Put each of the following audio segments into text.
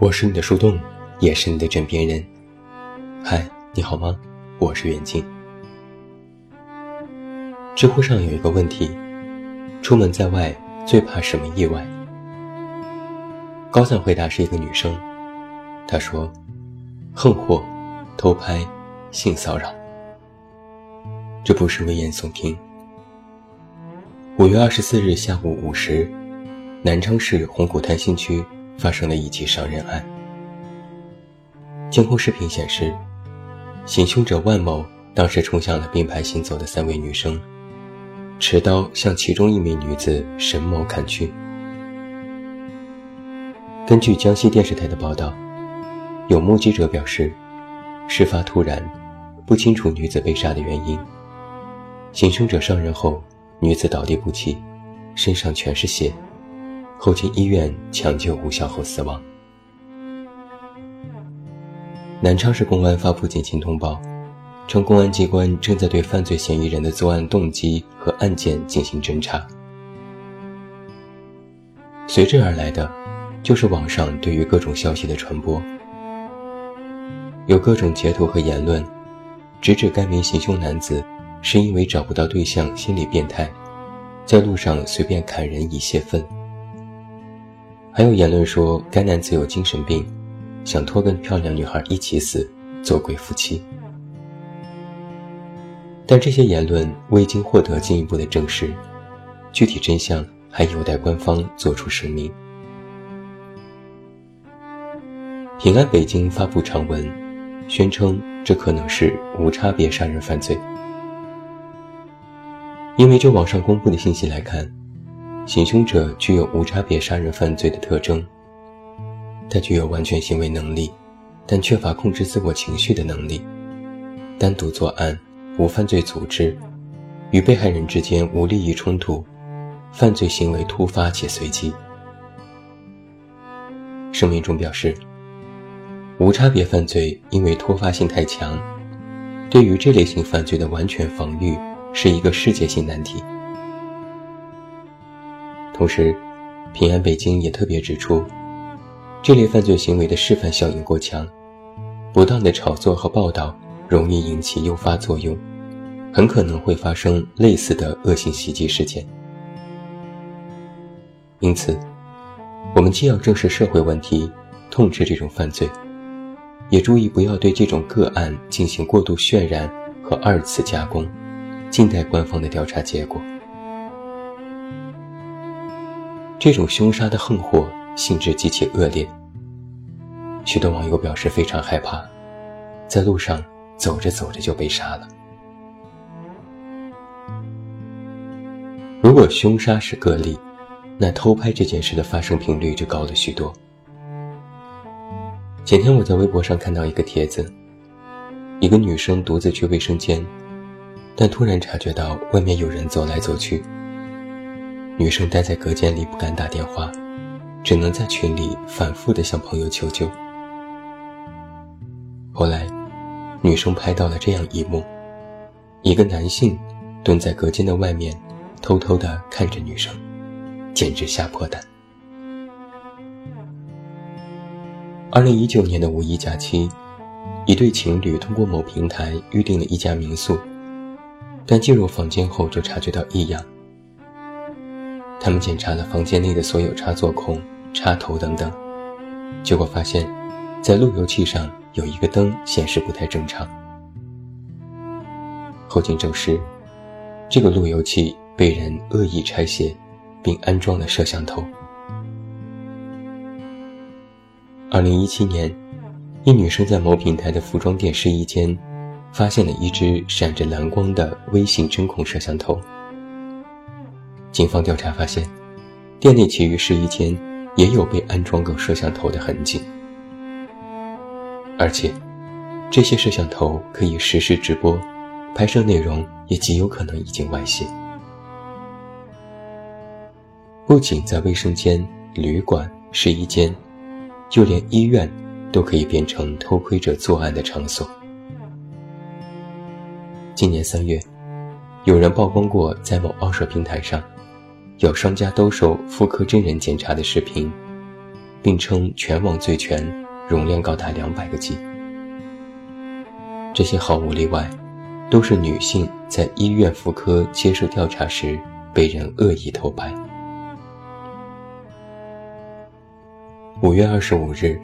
我是你的树洞，也是你的枕边人。嗨，你好吗？我是袁静。知乎上有一个问题：出门在外最怕什么意外？高赞回答是一个女生，她说：横祸、偷拍、性骚扰。这不是危言耸听。五月二十四日下午五时，南昌市红谷滩新区发生了一起伤人案。监控视频显示，行凶者万某当时冲向了并排行走的三位女生，持刀向其中一名女子沈某砍去。根据江西电视台的报道，有目击者表示，事发突然，不清楚女子被杀的原因。行凶者伤人后，女子倒地不起，身上全是血，后经医院抢救无效后死亡。南昌市公安发布警情通报，称公安机关正在对犯罪嫌疑人的作案动机和案件进行侦查。随之而来的，就是网上对于各种消息的传播，有各种截图和言论，直指该名行凶男子。是因为找不到对象，心理变态，在路上随便砍人以泄愤。还有言论说该男子有精神病，想拖跟漂亮女孩一起死，做鬼夫妻。但这些言论未经获得进一步的证实，具体真相还有待官方做出声明。平安北京发布长文，宣称这可能是无差别杀人犯罪。因为就网上公布的信息来看，行凶者具有无差别杀人犯罪的特征。他具有完全行为能力，但缺乏控制自我情绪的能力，单独作案，无犯罪组织，与被害人之间无利益冲突，犯罪行为突发且随机。声明中表示，无差别犯罪因为突发性太强，对于这类型犯罪的完全防御。是一个世界性难题。同时，平安北京也特别指出，这类犯罪行为的示范效应过强，不断的炒作和报道容易引起诱发作用，很可能会发生类似的恶性袭击事件。因此，我们既要正视社会问题，痛斥这种犯罪，也注意不要对这种个案进行过度渲染和二次加工。静待官方的调查结果。这种凶杀的横祸性质极其恶劣，许多网友表示非常害怕，在路上走着走着就被杀了。如果凶杀是个例，那偷拍这件事的发生频率就高了许多。前天我在微博上看到一个帖子，一个女生独自去卫生间。但突然察觉到外面有人走来走去，女生待在隔间里不敢打电话，只能在群里反复的向朋友求救。后来，女生拍到了这样一幕：一个男性蹲在隔间的外面，偷偷的看着女生，简直吓破胆。二零一九年的五一假期，一对情侣通过某平台预订了一家民宿。但进入房间后就察觉到异样。他们检查了房间内的所有插座孔、插头等等，结果发现，在路由器上有一个灯显示不太正常。后经证实，这个路由器被人恶意拆卸，并安装了摄像头。二零一七年，一女生在某平台的服装店试衣间。发现了一只闪着蓝光的微型针孔摄像头。警方调查发现，店内其余试衣间也有被安装过摄像头的痕迹，而且这些摄像头可以实时直播，拍摄内容也极有可能已经外泄。不仅在卫生间、旅馆、试衣间，就连医院都可以变成偷窥者作案的场所。今年三月，有人曝光过在某二手平台上，有商家兜售妇科真人检查的视频，并称全网最全，容量高达两百个 G。这些毫无例外，都是女性在医院妇科接受调查时被人恶意偷拍。五月二十五日，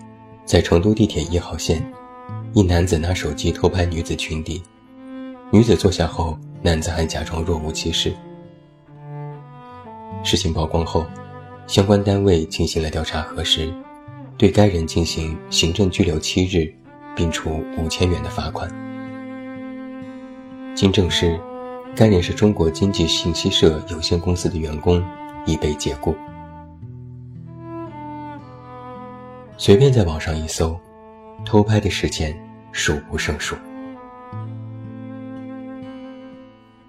在成都地铁一号线，一男子拿手机偷拍女子裙底，女子坐下后，男子还假装若无其事。事情曝光后，相关单位进行了调查核实，对该人进行行政拘留七日，并处五千元的罚款。经证实，该人是中国经济信息社有限公司的员工，已被解雇。随便在网上一搜，偷拍的事件数不胜数。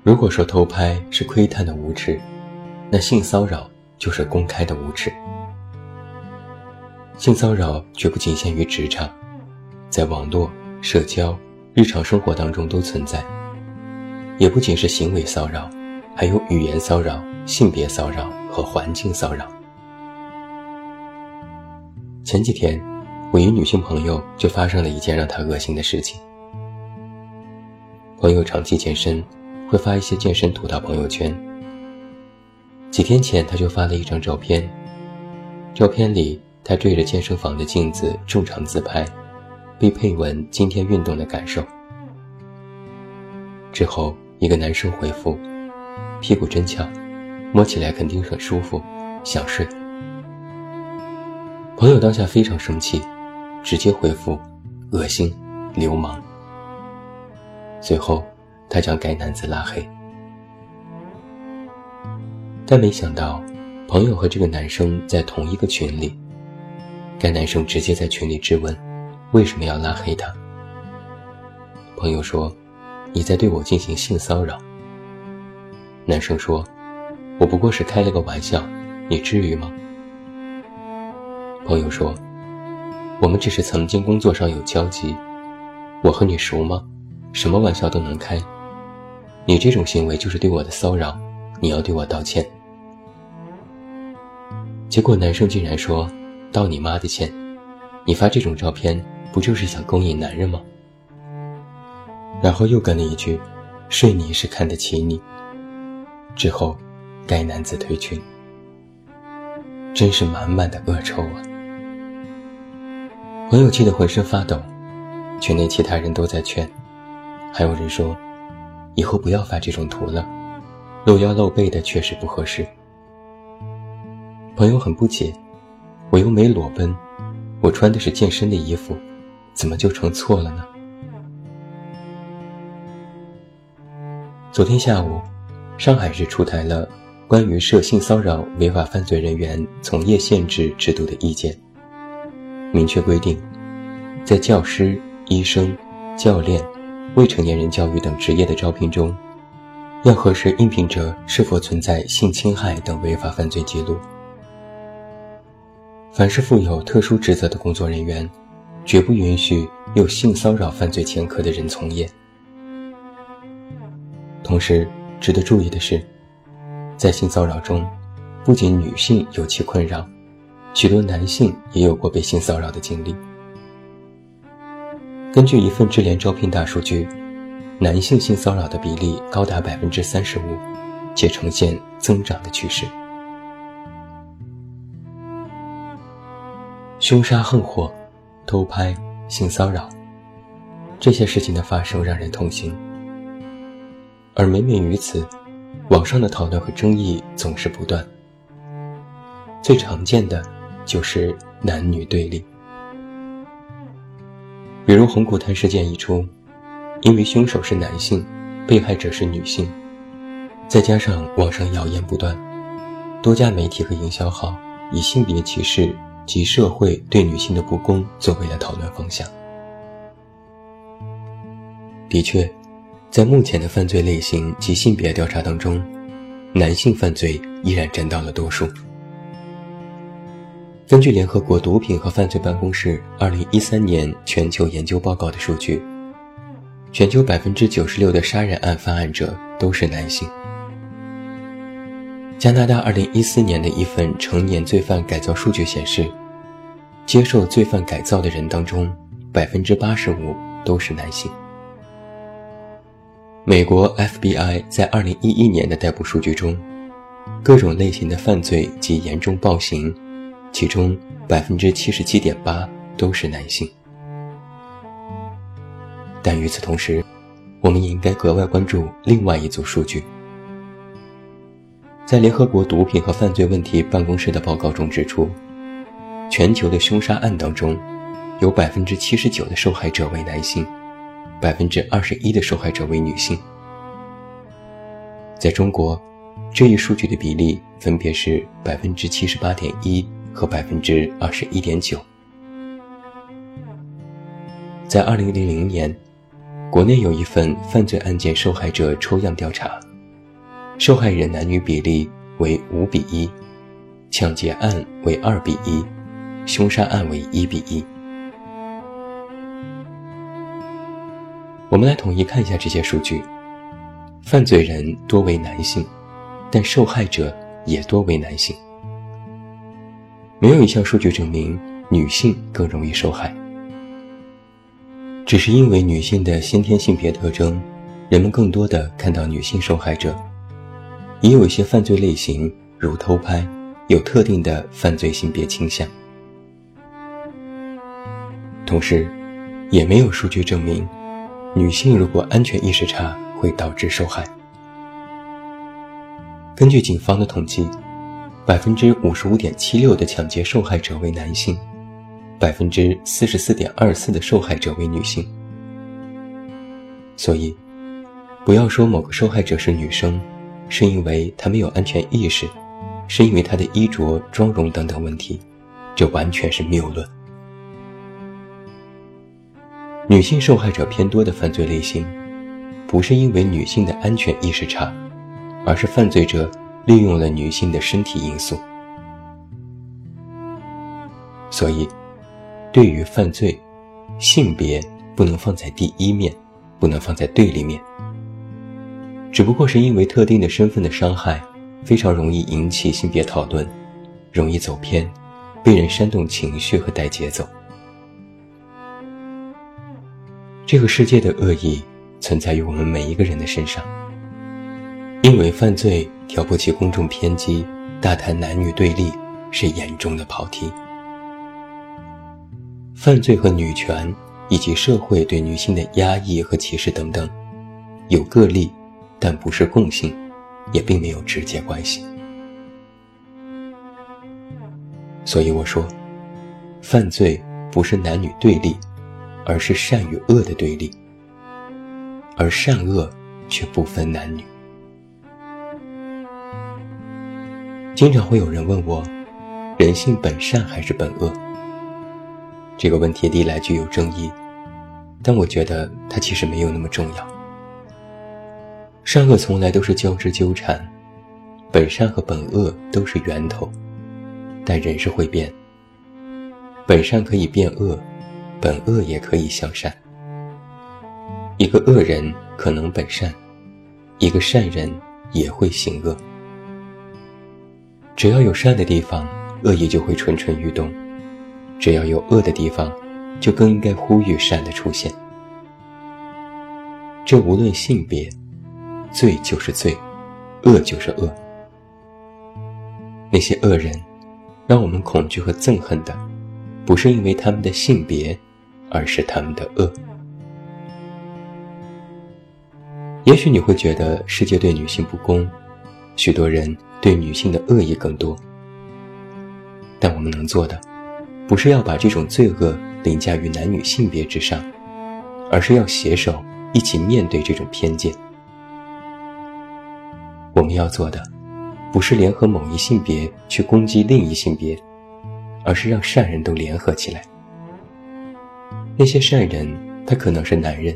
如果说偷拍是窥探的无耻，那性骚扰就是公开的无耻。性骚扰绝不仅限于职场，在网络、社交、日常生活当中都存在。也不仅是行为骚扰，还有语言骚扰、性别骚扰和环境骚扰。前几天，我一女性朋友就发生了一件让她恶心的事情。朋友长期健身，会发一些健身图到朋友圈。几天前，他就发了一张照片，照片里他对着健身房的镜子正常自拍，并配文今天运动的感受。之后，一个男生回复：“屁股真翘，摸起来肯定很舒服，想睡。”朋友当下非常生气，直接回复：“恶心，流氓。”随后，他将该男子拉黑。但没想到，朋友和这个男生在同一个群里。该男生直接在群里质问：“为什么要拉黑他？”朋友说：“你在对我进行性骚扰。”男生说：“我不过是开了个玩笑，你至于吗？”朋友说：“我们只是曾经工作上有交集，我和你熟吗？什么玩笑都能开。你这种行为就是对我的骚扰，你要对我道歉。”结果男生竟然说：“道你妈的歉！你发这种照片不就是想勾引男人吗？”然后又跟了一句：“睡你是看得起你。”之后，该男子退群，真是满满的恶臭啊！朋友气得浑身发抖，群内其他人都在劝，还有人说：“以后不要发这种图了，露腰露背的确实不合适。”朋友很不解：“我又没裸奔，我穿的是健身的衣服，怎么就成错了呢？”昨天下午，上海市出台了关于涉性骚扰违法犯罪人员从业限制制度的意见。明确规定，在教师、医生、教练、未成年人教育等职业的招聘中，要核实应聘者是否存在性侵害等违法犯罪记录。凡是负有特殊职责的工作人员，绝不允许有性骚扰犯罪前科的人从业。同时，值得注意的是，在性骚扰中，不仅女性有其困扰。许多男性也有过被性骚扰的经历。根据一份智联招聘大数据，男性性骚扰的比例高达百分之三十五，且呈现增长的趋势。凶杀、横祸、偷拍、性骚扰，这些事情的发生让人痛心。而每每于此，网上的讨论和争议总是不断。最常见的。就是男女对立，比如红谷滩事件一出，因为凶手是男性，被害者是女性，再加上网上谣言不断，多家媒体和营销号以性别歧视及社会对女性的不公作为了讨论方向。的确，在目前的犯罪类型及性别调查当中，男性犯罪依然占到了多数。根据联合国毒品和犯罪办公室二零一三年全球研究报告的数据，全球百分之九十六的杀人案犯案者都是男性。加拿大二零一四年的一份成年罪犯改造数据显示，接受罪犯改造的人当中，百分之八十五都是男性。美国 FBI 在二零一一年的逮捕数据中，各种类型的犯罪及严重暴行，其中百分之七十七点八都是男性。但与此同时，我们也应该格外关注另外一组数据。在联合国毒品和犯罪问题办公室的报告中指出，全球的凶杀案当中，有百分之七十九的受害者为男性。百分之二十一的受害者为女性，在中国，这一数据的比例分别是百分之七十八点一和百分之二十一点九。在二零零零年，国内有一份犯罪案件受害者抽样调查，受害人男女比例为五比一，抢劫案为二比一，凶杀案为一比一。我们来统一看一下这些数据：犯罪人多为男性，但受害者也多为男性。没有一项数据证明女性更容易受害，只是因为女性的先天性别特征，人们更多的看到女性受害者。也有一些犯罪类型，如偷拍，有特定的犯罪性别倾向。同时，也没有数据证明。女性如果安全意识差，会导致受害。根据警方的统计，百分之五十五点七六的抢劫受害者为男性，百分之四十四点二四的受害者为女性。所以，不要说某个受害者是女生，是因为她没有安全意识，是因为她的衣着、妆容等等问题，这完全是谬论。女性受害者偏多的犯罪类型，不是因为女性的安全意识差，而是犯罪者利用了女性的身体因素。所以，对于犯罪，性别不能放在第一面，不能放在对立面。只不过是因为特定的身份的伤害，非常容易引起性别讨论，容易走偏，被人煽动情绪和带节奏。这个世界的恶意存在于我们每一个人的身上，因为犯罪挑拨起公众偏激，大谈男女对立是严重的跑题。犯罪和女权以及社会对女性的压抑和歧视等等，有个例，但不是共性，也并没有直接关系。所以我说，犯罪不是男女对立。而是善与恶的对立，而善恶却不分男女。经常会有人问我，人性本善还是本恶？这个问题历来具有争议，但我觉得它其实没有那么重要。善恶从来都是交织纠缠，本善和本恶都是源头，但人是会变，本善可以变恶。本恶也可以向善，一个恶人可能本善，一个善人也会行恶。只要有善的地方，恶意就会蠢蠢欲动；只要有恶的地方，就更应该呼吁善的出现。这无论性别，罪就是罪，恶就是恶。那些恶人，让我们恐惧和憎恨的，不是因为他们的性别。而是他们的恶。也许你会觉得世界对女性不公，许多人对女性的恶意更多。但我们能做的，不是要把这种罪恶凌驾于男女性别之上，而是要携手一起面对这种偏见。我们要做的，不是联合某一性别去攻击另一性别，而是让善人都联合起来。那些善人，他可能是男人，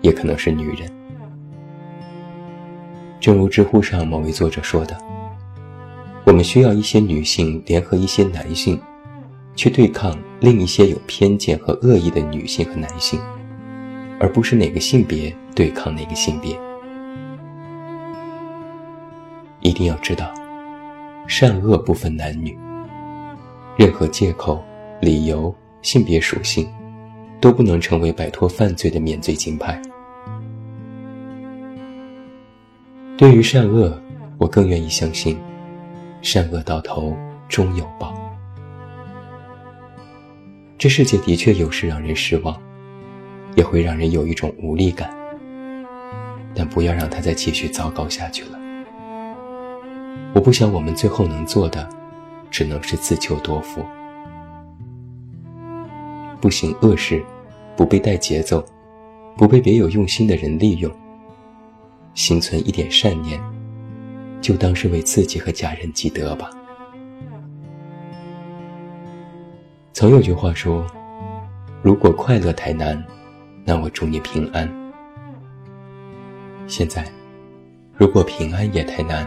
也可能是女人。正如知乎上某位作者说的：“我们需要一些女性联合一些男性，去对抗另一些有偏见和恶意的女性和男性，而不是哪个性别对抗哪个性别。一定要知道，善恶不分男女，任何借口理由、性别属性，都不能成为摆脱犯罪的免罪金牌。对于善恶，我更愿意相信，善恶到头终有报。这世界的确有时让人失望，也会让人有一种无力感，但不要让它再继续糟糕下去了。我不想我们最后能做的，只能是自求多福，不行恶事，不被带节奏，不被别有用心的人利用，心存一点善念，就当是为自己和家人积德吧。曾有句话说：“如果快乐太难，那我祝你平安。”现在，如果平安也太难，